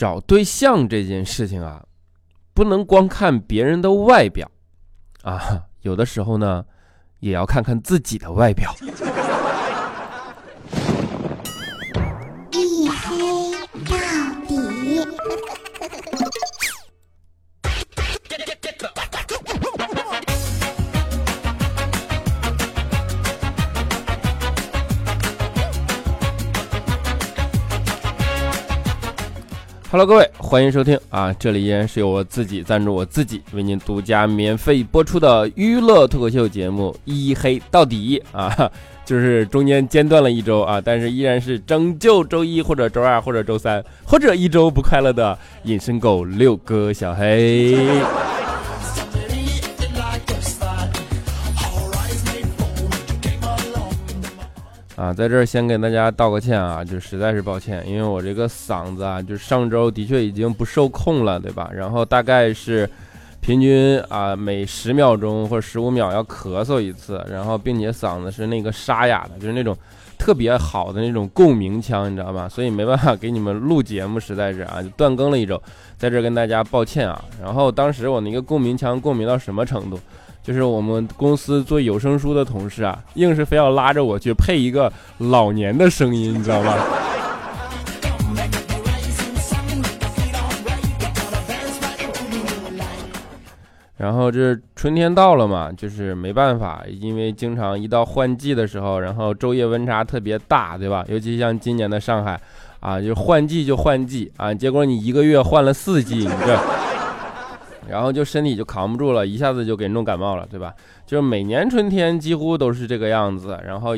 找对象这件事情啊，不能光看别人的外表啊，有的时候呢，也要看看自己的外表。Hello，各位，欢迎收听啊！这里依然是由我自己赞助我自己为您独家免费播出的娱乐脱口秀节目《一黑到底》啊，就是中间间断了一周啊，但是依然是拯救周一或者周二或者周三或者一周不快乐的隐身狗六哥小黑。啊，在这儿先给大家道个歉啊，就实在是抱歉，因为我这个嗓子啊，就上周的确已经不受控了，对吧？然后大概是平均啊每十秒钟或者十五秒要咳嗽一次，然后并且嗓子是那个沙哑的，就是那种特别好的那种共鸣腔，你知道吧？所以没办法给你们录节目，实在是啊，就断更了一周，在这儿跟大家抱歉啊。然后当时我那个共鸣腔共鸣到什么程度？就是我们公司做有声书的同事啊，硬是非要拉着我去配一个老年的声音，你知道吗？然后这春天到了嘛，就是没办法，因为经常一到换季的时候，然后昼夜温差特别大，对吧？尤其像今年的上海，啊，就换季就换季啊，结果你一个月换了四季，你这。然后就身体就扛不住了，一下子就给弄感冒了，对吧？就是每年春天几乎都是这个样子。然后，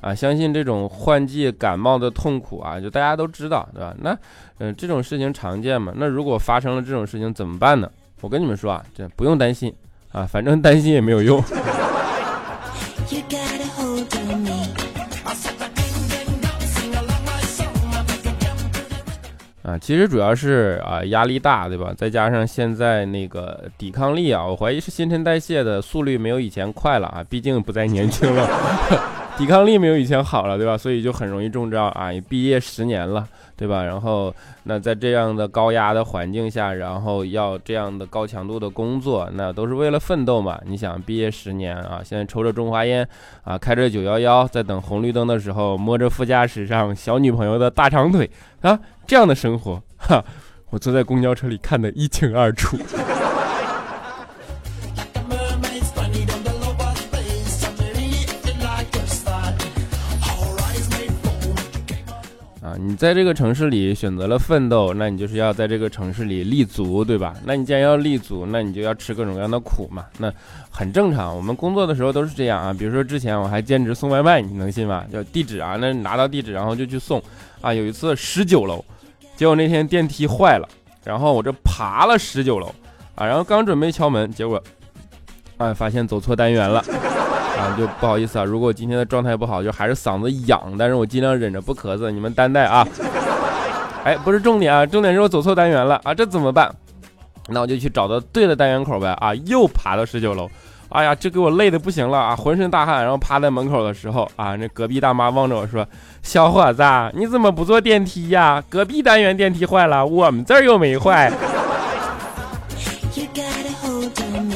啊，相信这种换季感冒的痛苦啊，就大家都知道，对吧？那，嗯，这种事情常见嘛。那如果发生了这种事情怎么办呢？我跟你们说啊，这不用担心啊，反正担心也没有用。啊，其实主要是啊压力大，对吧？再加上现在那个抵抗力啊，我怀疑是新陈代谢的速率没有以前快了啊，毕竟不再年轻了，抵抗力没有以前好了，对吧？所以就很容易中招啊。毕业十年了，对吧？然后那在这样的高压的环境下，然后要这样的高强度的工作，那都是为了奋斗嘛。你想毕业十年啊，现在抽着中华烟啊，开着九幺幺，在等红绿灯的时候，摸着副驾驶上小女朋友的大长腿啊。这样的生活，哈，我坐在公交车里看得一清二楚。你在这个城市里选择了奋斗，那你就是要在这个城市里立足，对吧？那你既然要立足，那你就要吃各种各样的苦嘛。那很正常，我们工作的时候都是这样啊。比如说之前我还兼职送外卖，你能信吗？叫地址啊，那拿到地址然后就去送。啊，有一次十九楼。结果那天电梯坏了，然后我这爬了十九楼啊，然后刚准备敲门，结果啊发现走错单元了就不好意思啊，如果我今天的状态不好，就还是嗓子痒，但是我尽量忍着不咳嗽，你们担待啊。哎，不是重点啊，重点是我走错单元了啊，这怎么办？那我就去找到对的单元口呗啊，又爬到十九楼。哎呀，这给我累的不行了啊，浑身大汗，然后趴在门口的时候啊，那隔壁大妈望着我说：“小伙子，你怎么不坐电梯呀？隔壁单元电梯坏了，我们这儿又没坏 you got a hold on。”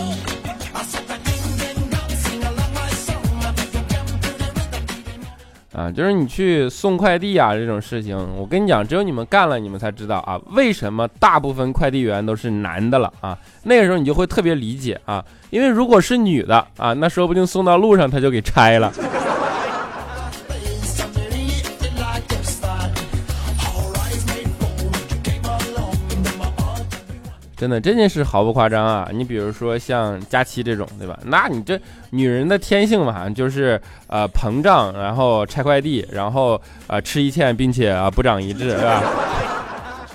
啊，就是你去送快递啊这种事情，我跟你讲，只有你们干了，你们才知道啊，为什么大部分快递员都是男的了啊？那个时候你就会特别理解啊，因为如果是女的啊，那说不定送到路上他就给拆了。真的这件事毫不夸张啊！你比如说像佳期这种，对吧？那你这女人的天性嘛，就是呃膨胀，然后拆快递，然后呃吃一堑，并且啊不长一智，对吧？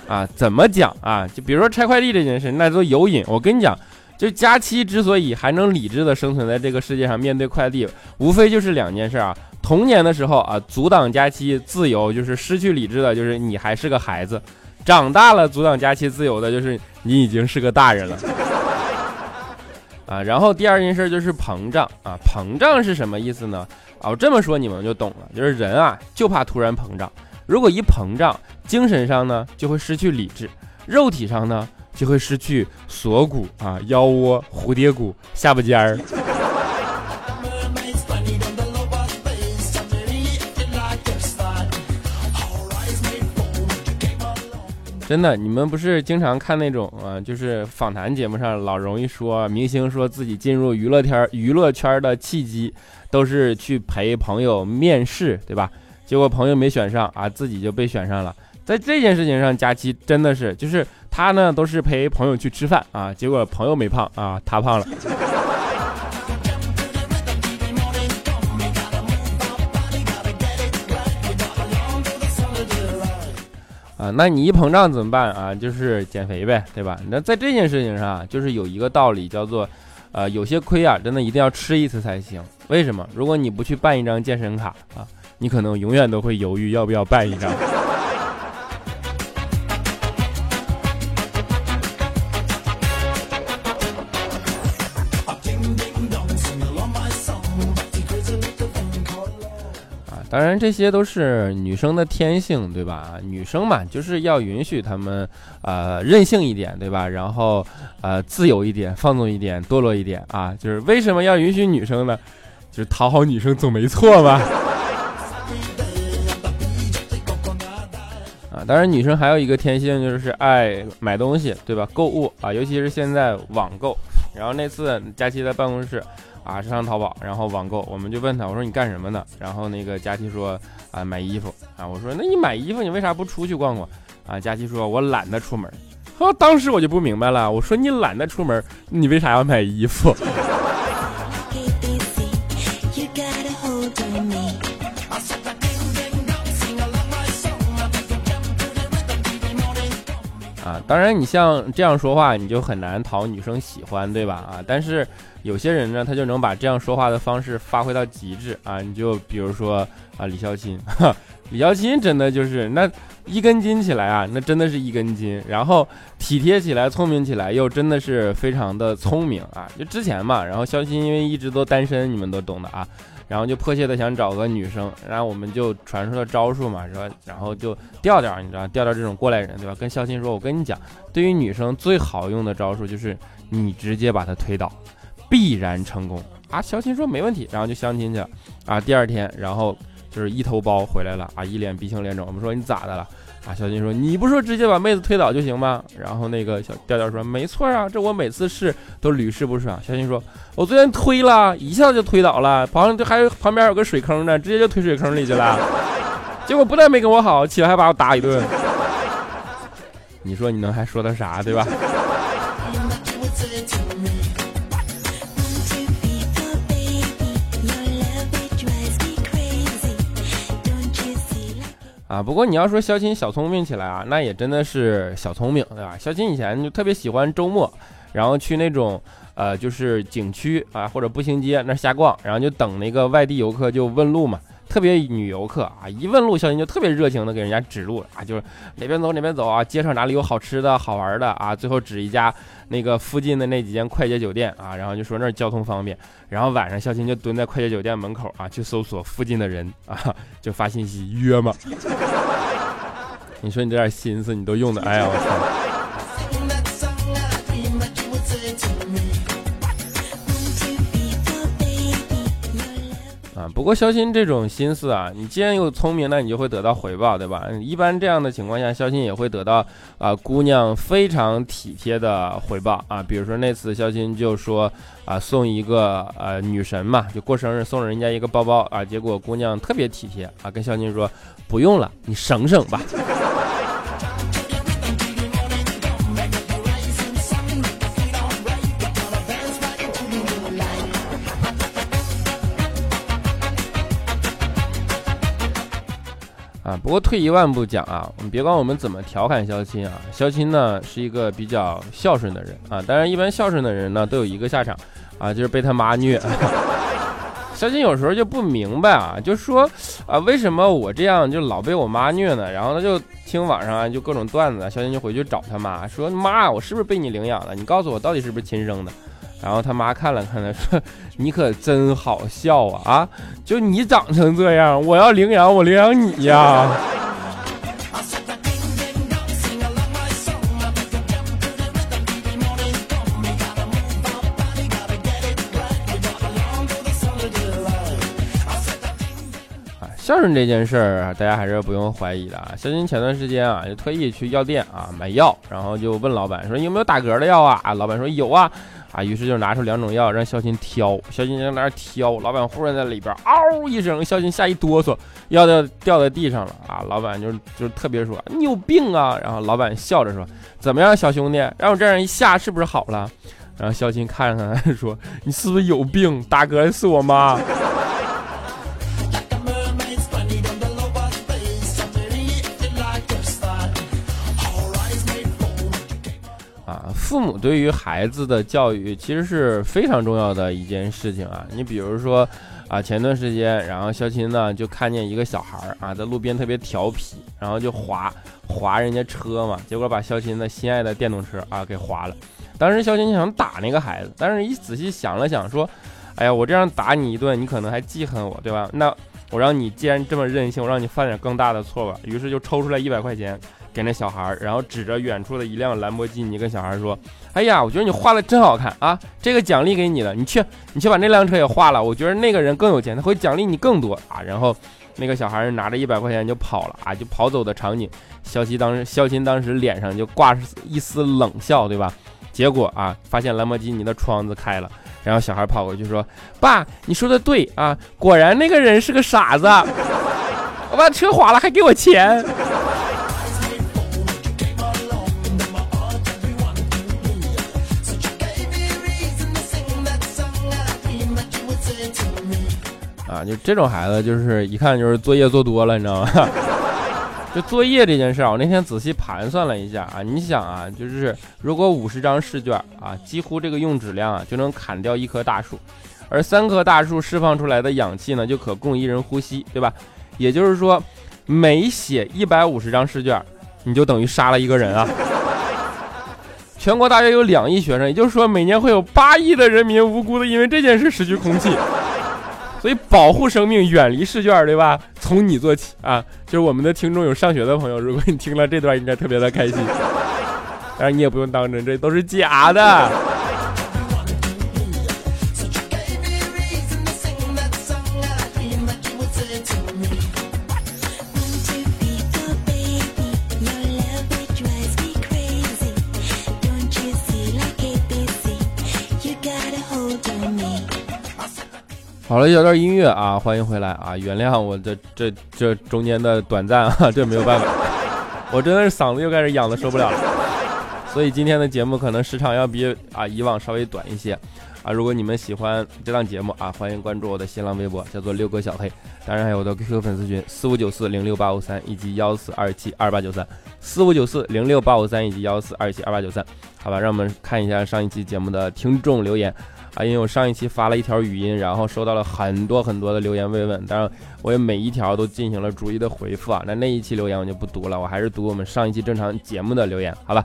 啊，怎么讲啊？就比如说拆快递这件事，那都有瘾。我跟你讲，就佳期之所以还能理智的生存在这个世界上，面对快递，无非就是两件事啊。童年的时候啊，阻挡佳期自由，就是失去理智的，就是你还是个孩子。长大了阻挡假期自由的，就是你已经是个大人了，啊，然后第二件事就是膨胀啊，膨胀是什么意思呢？啊，我这么说你们就懂了，就是人啊就怕突然膨胀，如果一膨胀，精神上呢就会失去理智，肉体上呢就会失去锁骨啊、腰窝、蝴蝶骨、下巴尖儿。真的，你们不是经常看那种啊，就是访谈节目上老容易说明星说自己进入娱乐圈娱乐圈的契机，都是去陪朋友面试，对吧？结果朋友没选上啊，自己就被选上了。在这件事情上，佳期真的是，就是他呢都是陪朋友去吃饭啊，结果朋友没胖啊，他胖了。啊，那你一膨胀怎么办啊？就是减肥呗，对吧？那在这件事情上，就是有一个道理叫做，呃，有些亏啊，真的一定要吃一次才行。为什么？如果你不去办一张健身卡啊，你可能永远都会犹豫要不要办一张。当然，这些都是女生的天性，对吧？女生嘛，就是要允许她们，呃，任性一点，对吧？然后，呃，自由一点，放纵一点，堕落一点啊！就是为什么要允许女生呢？就是讨好女生总没错吧？啊，当然，女生还有一个天性，就是爱买东西，对吧？购物啊，尤其是现在网购。然后那次佳期在办公室。啊，上淘宝，然后网购，我们就问他，我说你干什么呢？然后那个佳琪说，啊，买衣服啊。我说那你买衣服，你为啥不出去逛逛？啊，佳琪说，我懒得出门。当时我就不明白了，我说你懒得出门，你为啥要买衣服？当然你像这样说话，你就很难讨女生喜欢，对吧？啊，但是。有些人呢，他就能把这样说话的方式发挥到极致啊！你就比如说啊，李孝钦，李孝钦真的就是那一根筋起来啊，那真的是一根筋，然后体贴起来，聪明起来，又真的是非常的聪明啊！就之前嘛，然后孝钦因为一直都单身，你们都懂的啊，然后就迫切的想找个女生，然后我们就传授了招数嘛，说然后就调调，你知道调调这种过来人对吧？跟孝钦说，我跟你讲，对于女生最好用的招数就是你直接把她推倒。必然成功啊！肖琴说没问题，然后就相亲去了啊。第二天，然后就是一头包回来了啊，一脸鼻青脸肿。我们说你咋的了啊？小金说你不说直接把妹子推倒就行吗？然后那个小调调说没错啊，这我每次试都屡试不爽。小金说我昨天推了一下就推倒了，旁边还有旁边有个水坑呢，直接就推水坑里去了，结果不但没跟我好，起来还把我打一顿。你说你能还说他啥对吧？啊，不过你要说肖钦小聪明起来啊，那也真的是小聪明，对吧？肖钦以前就特别喜欢周末，然后去那种呃，就是景区啊或者步行街那瞎逛，然后就等那个外地游客就问路嘛。特别女游客啊，一问路，小新就特别热情的给人家指路啊，就是哪边走哪边走啊，街上哪里有好吃的好玩的啊，最后指一家那个附近的那几间快捷酒店啊，然后就说那儿交通方便，然后晚上小新就蹲在快捷酒店门口啊，去搜索附近的人啊，就发信息约嘛。你说你这点心思你都用的，哎呀我操！不过肖鑫这种心思啊，你既然又聪明，那你就会得到回报，对吧？一般这样的情况下，肖鑫也会得到啊姑娘非常体贴的回报啊。比如说那次肖鑫就说啊送一个呃女神嘛，就过生日送人家一个包包啊，结果姑娘特别体贴啊，跟肖鑫说不用了，你省省吧。啊，不过退一万步讲啊，你别管我们怎么调侃肖钦啊，肖钦呢是一个比较孝顺的人啊。当然，一般孝顺的人呢都有一个下场啊，就是被他妈虐。肖钦有时候就不明白啊，就说啊，为什么我这样就老被我妈虐呢？然后他就听网上啊就各种段子，肖钦就回去找他妈说：“妈，我是不是被你领养的？你告诉我到底是不是亲生的？”然后他妈看了看他说你可真好笑啊啊就你长成这样我要领养我领养你呀。啊孝顺这件事儿大家还是不用怀疑的啊。小金前段时间啊就特意去药店啊买药然后就问老板说有没有打嗝的药啊老板说有啊。啊，于是就拿出两种药让孝心挑，孝心在那挑，老板忽然在里边嗷一声，孝心吓一哆嗦，药掉掉在地上了啊。老板就就特别说你有病啊，然后老板笑着说怎么样，小兄弟，让我这样一下是不是好了？然后孝心看着他 说你是不是有病？大哥是我妈。父母对于孩子的教育其实是非常重要的一件事情啊！你比如说，啊，前段时间，然后肖琴呢就看见一个小孩儿啊在路边特别调皮，然后就划划人家车嘛，结果把肖琴的心爱的电动车啊给划了。当时肖琴想打那个孩子，但是一仔细想了想，说，哎呀，我这样打你一顿，你可能还记恨我，对吧？那我让你既然这么任性，我让你犯点更大的错吧。于是就抽出来一百块钱。给那小孩，然后指着远处的一辆兰博基尼，跟小孩说：“哎呀，我觉得你画的真好看啊！这个奖励给你了，你去，你去把那辆车也画了。我觉得那个人更有钱，他会奖励你更多啊！”然后那个小孩拿着一百块钱就跑了啊，就跑走的场景，肖琪当时肖琴当时脸上就挂着一丝冷笑，对吧？结果啊，发现兰博基尼的窗子开了，然后小孩跑过去说：“爸，你说的对啊，果然那个人是个傻子，我把车划了还给我钱。”啊，就这种孩子，就是一看就是作业做多了，你知道吗？就作业这件事啊，我那天仔细盘算了一下啊，你想啊，就是如果五十张试卷啊，几乎这个用纸量啊就能砍掉一棵大树，而三棵大树释放出来的氧气呢，就可供一人呼吸，对吧？也就是说，每写一百五十张试卷，你就等于杀了一个人啊！全国大约有两亿学生，也就是说，每年会有八亿的人民无辜的因为这件事失去空气。所以保护生命，远离试卷，对吧？从你做起啊！就是我们的听众有上学的朋友，如果你听了这段，应该特别的开心。但是你也不用当真，这都是假的。好了，有段音乐啊，欢迎回来啊！原谅我这这这中间的短暂啊，这没有办法，我真的是嗓子又开始痒的受不了了，所以今天的节目可能时长要比啊以往稍微短一些啊。如果你们喜欢这档节目啊，欢迎关注我的新浪微博，叫做六哥小黑，当然还有我的 QQ 粉丝群四五九四零六八五三以及幺四二七二八九三四五九四零六八五三以及幺四二七二八九三，好吧，让我们看一下上一期节目的听众留言。啊，因为我上一期发了一条语音，然后收到了很多很多的留言慰问，当然我也每一条都进行了逐一的回复啊。那那一期留言我就不读了，我还是读我们上一期正常节目的留言，好吧？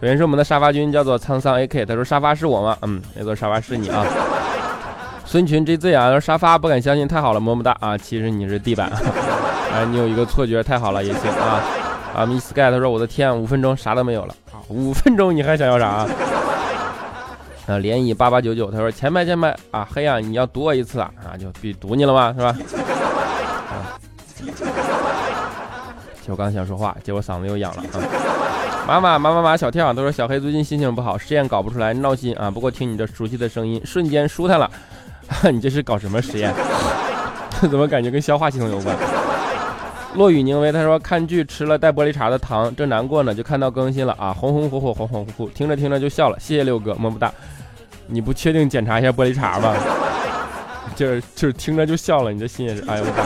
首先是我们的沙发君，叫做沧桑 AK，他说沙发是我吗？嗯，那座沙发是你啊。孙群 JZ 啊，说沙发不敢相信，太好了，么么哒啊！其实你是地板，啊，你有一个错觉，太好了也行啊。啊，Miss Sky 他说我的天，五分钟啥都没有了，五分钟你还想要啥？啊，啊涟漪八八九九，他说前排前排啊，黑啊，你要堵我一次啊，啊，就必堵你了吗？是吧？啊，就刚想说话，结果嗓子又痒了啊。妈妈妈妈妈小跳，都说小黑最近心情不好，实验搞不出来，闹心啊。不过听你这熟悉的声音，瞬间舒坦了。你这是搞什么实验？怎么感觉跟消化系统有关？落雨凝微，他说看剧吃了带玻璃碴的糖，正难过呢，就看到更新了啊，红红火火，恍恍惚惚，听着听着就笑了。谢谢六哥，么么哒。你不确定检查一下玻璃碴吗？就是就是听着就笑了，你这心也是，哎呦我操！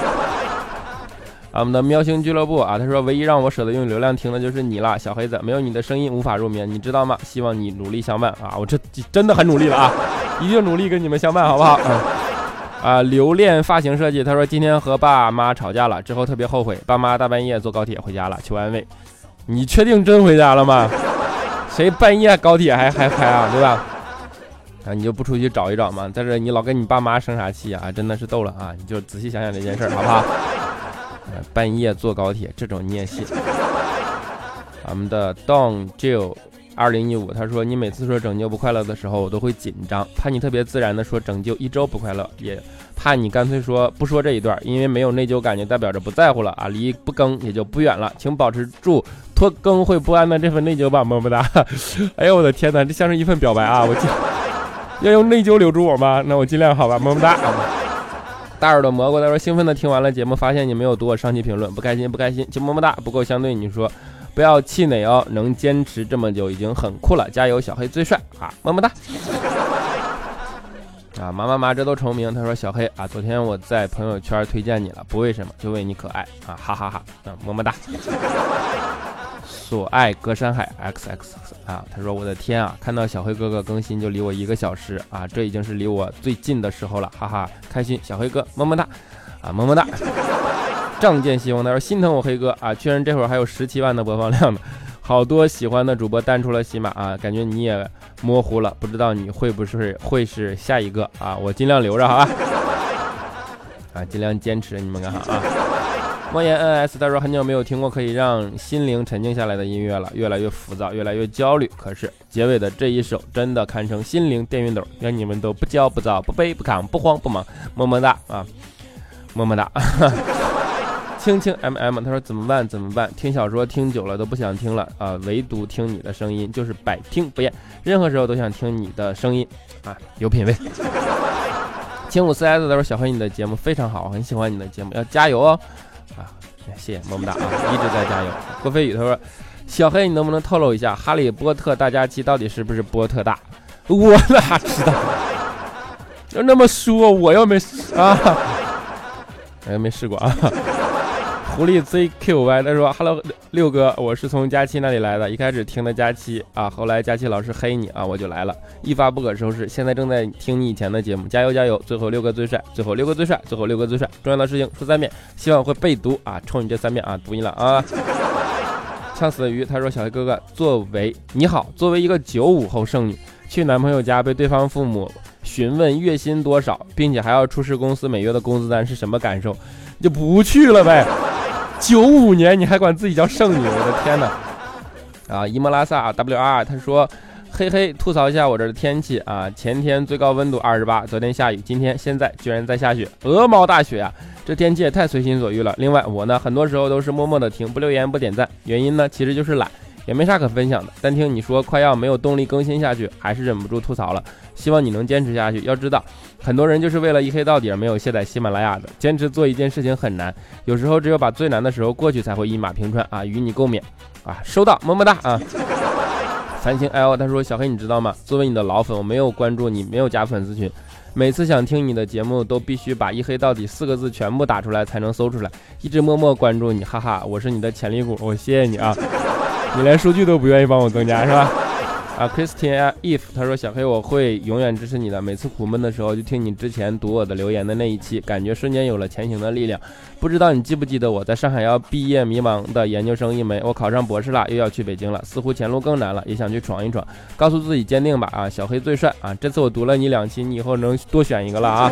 啊，我们的喵星俱乐部啊，他说唯一让我舍得用流量听的就是你了，小黑子，没有你的声音无法入眠，你知道吗？希望你努力相伴啊！我这真的很努力了啊，一定努力跟你们相伴，好不好？啊，留恋发型设计，他说今天和爸妈吵架了，之后特别后悔，爸妈大半夜坐高铁回家了，求安慰。你确定真回家了吗？谁半夜高铁还还开啊，对吧？啊，你就不出去找一找吗？在这你老跟你爸妈生啥气啊？真的是逗了啊！你就仔细想想这件事，好不好？半夜坐高铁这种你也信？我们的 Don Jill 二零一五，他说你每次说拯救不快乐的时候，我都会紧张，怕你特别自然的说拯救一周不快乐，也怕你干脆说不说这一段，因为没有内疚感就代表着不在乎了啊，离不更也就不远了，请保持住拖更会不安的这份内疚吧，么么哒。哎呦我的天哪，这像是一份表白啊！我要用内疚留住我吗？那我尽量好吧，么么哒。大耳朵蘑菇他说兴奋的听完了节目，发现你没有读我上期评论，不开心不开心，就么么哒。不过相对你说。不要气馁哦，能坚持这么久已经很酷了，加油，小黑最帅啊，么么哒！啊，妈妈妈，这都成名。他说小黑啊，昨天我在朋友圈推荐你了，不为什么，就为你可爱啊，哈哈哈，啊，么么哒！所爱隔山海，x x x 啊，他说我的天啊，看到小黑哥哥更新就离我一个小时啊，这已经是离我最近的时候了，哈哈，开心，小黑哥么么哒，啊，么么哒。仗剑西风，他说心疼我黑哥啊，确认这会儿还有十七万的播放量呢，好多喜欢的主播淡出了喜马啊，感觉你也模糊了，不知道你会不会会是下一个啊？我尽量留着好吧，啊，尽量坚持，你们看哈啊。莫言 NS 他说很久没有听过可以让心灵沉静下来的音乐了，越来越浮躁，越来越焦虑。可是结尾的这一首真的堪称心灵电熨斗，愿你们都不焦不躁，不卑不亢，不慌不忙，么么哒啊，么么哒。轻轻 mm，他说怎么办？怎么办？听小说听久了都不想听了啊，唯独听你的声音就是百听不厌，任何时候都想听你的声音啊，有品位。轻五四 S 他说小黑你的节目非常好，很喜欢你的节目，要加油哦啊，谢谢么么哒啊，一直在加油。郭飞宇他说小黑你能不能透露一下哈利波特大家集到底是不是波特大？我哪知道？要那么说我又没啊，我又没试过啊。狐狸 ZQY 他说：“Hello，六哥，我是从佳期那里来的。一开始听的佳期啊，后来佳期老师黑你啊，我就来了，一发不可收拾。现在正在听你以前的节目，加油加油！最后六哥最帅，最后六哥最帅，最后六哥最帅。重要的事情说三遍，希望会被读啊！冲你这三遍啊，读你了啊！呛死的鱼他说：小黑哥哥，作为你好，作为一个九五后剩女，去男朋友家被对方父母询问月薪多少，并且还要出示公司每月的工资单，是什么感受？就不去了呗。”九五年你还管自己叫圣女？我的天哪！啊，伊莫拉萨 WR 他说，嘿嘿，吐槽一下我这的天气啊，前天最高温度二十八，昨天下雨，今天现在居然在下雪，鹅毛大雪啊！这天气也太随心所欲了。另外我呢，很多时候都是默默的听，不留言不点赞，原因呢其实就是懒，也没啥可分享的。但听你说快要没有动力更新下去，还是忍不住吐槽了。希望你能坚持下去。要知道，很多人就是为了一黑到底而没有卸载喜马拉雅的。坚持做一件事情很难，有时候只有把最难的时候过去，才会一马平川啊！与你共勉啊！收到，么么哒 啊！繁星 L 他说：“小黑，你知道吗？作为你的老粉，我没有关注你，没有加粉丝群，每次想听你的节目，都必须把一黑到底四个字全部打出来才能搜出来。一直默默关注你，哈哈，我是你的潜力股，我谢谢你啊！你连数据都不愿意帮我增加是吧？” 啊，Christian If，他说小黑我会永远支持你的。每次苦闷的时候，就听你之前读我的留言的那一期，感觉瞬间有了前行的力量。不知道你记不记得我在上海要毕业迷茫的研究生一枚，我考上博士了，又要去北京了，似乎前路更难了，也想去闯一闯。告诉自己坚定吧，啊，小黑最帅啊！这次我读了你两期，你以后能多选一个了啊。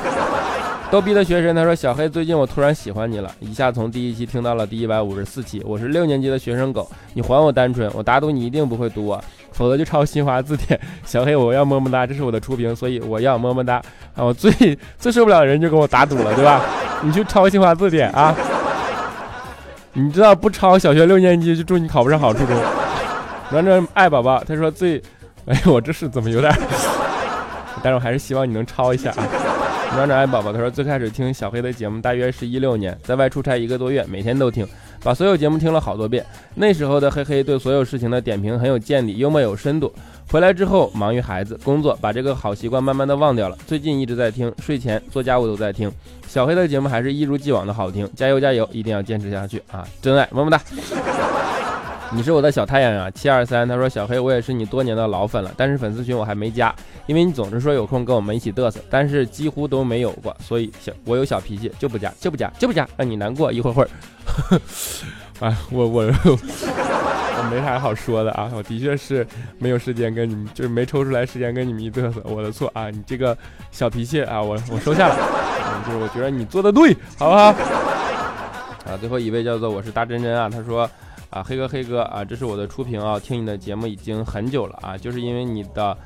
逗逼的学生他说小黑最近我突然喜欢你了，一下从第一期听到了第一百五十四期。我是六年级的学生狗，你还我单纯，我打赌你一定不会读我。否则就抄新华字典，小黑我要么么哒，这是我的初评，所以我要么么哒啊！我最最受不了的人就跟我打赌了，对吧？你去抄新华字典啊！你知道不抄小学六年级就祝你考不上好初中。暖暖爱宝宝他说最，哎我这是怎么有点？但是我还是希望你能抄一下啊！暖暖爱宝宝他说最开始听小黑的节目大约是一六年，在外出差一个多月，每天都听。把所有节目听了好多遍，那时候的黑黑对所有事情的点评很有见地，幽默有深度。回来之后忙于孩子工作，把这个好习惯慢慢的忘掉了。最近一直在听，睡前做家务都在听。小黑的节目还是一如既往的好听，加油加油，一定要坚持下去啊！真爱，么么哒。你是我的小太阳呀，七二三。他说小黑，我也是你多年的老粉了，但是粉丝群我还没加，因为你总是说有空跟我们一起嘚瑟，但是几乎都没有过，所以小我有小脾气就不加就不加就不加，让你难过一会儿会儿。哎，我我 我没啥好说的啊，我的确是没有时间跟你们，就是没抽出来时间跟你们一嘚瑟，我的错啊，你这个小脾气啊，我我收下了，就是我觉得你做的对，好不好？啊，最后一位叫做我是大真真啊，他说啊，黑哥黑哥啊，这是我的初评啊，听你的节目已经很久了啊，就是因为你的。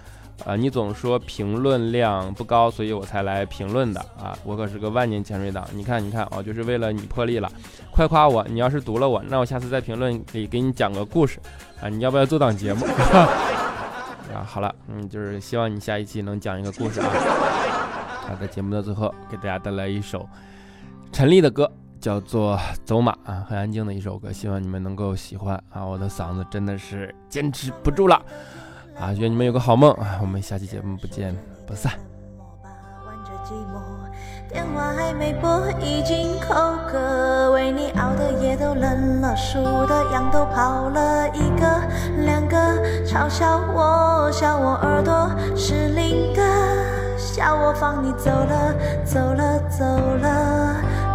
啊，你总说评论量不高，所以我才来评论的啊！我可是个万年潜水党，你看，你看哦，就是为了你破例了，快夸我！你要是读了我，那我下次在评论里给你讲个故事啊！你要不要做档节目？啊，好了，嗯，就是希望你下一期能讲一个故事啊！啊，在节目的最后，给大家带来一首陈粒的歌，叫做《走马》啊，很安静的一首歌，希望你们能够喜欢啊！我的嗓子真的是坚持不住了。啊，愿你们有个好梦啊！我们下期节目不见不散。电话还没拨，已经口渴。为你熬的夜都冷了，数的羊都跑了一个两个，嘲笑我，笑我耳朵失灵的，笑我放你走了，走了，走了，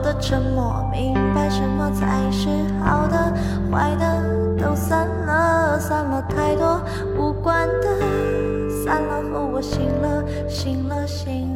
的沉默。明白什么才是好的，坏的都散了，散了太多无关的，散了后我醒了，醒了，醒。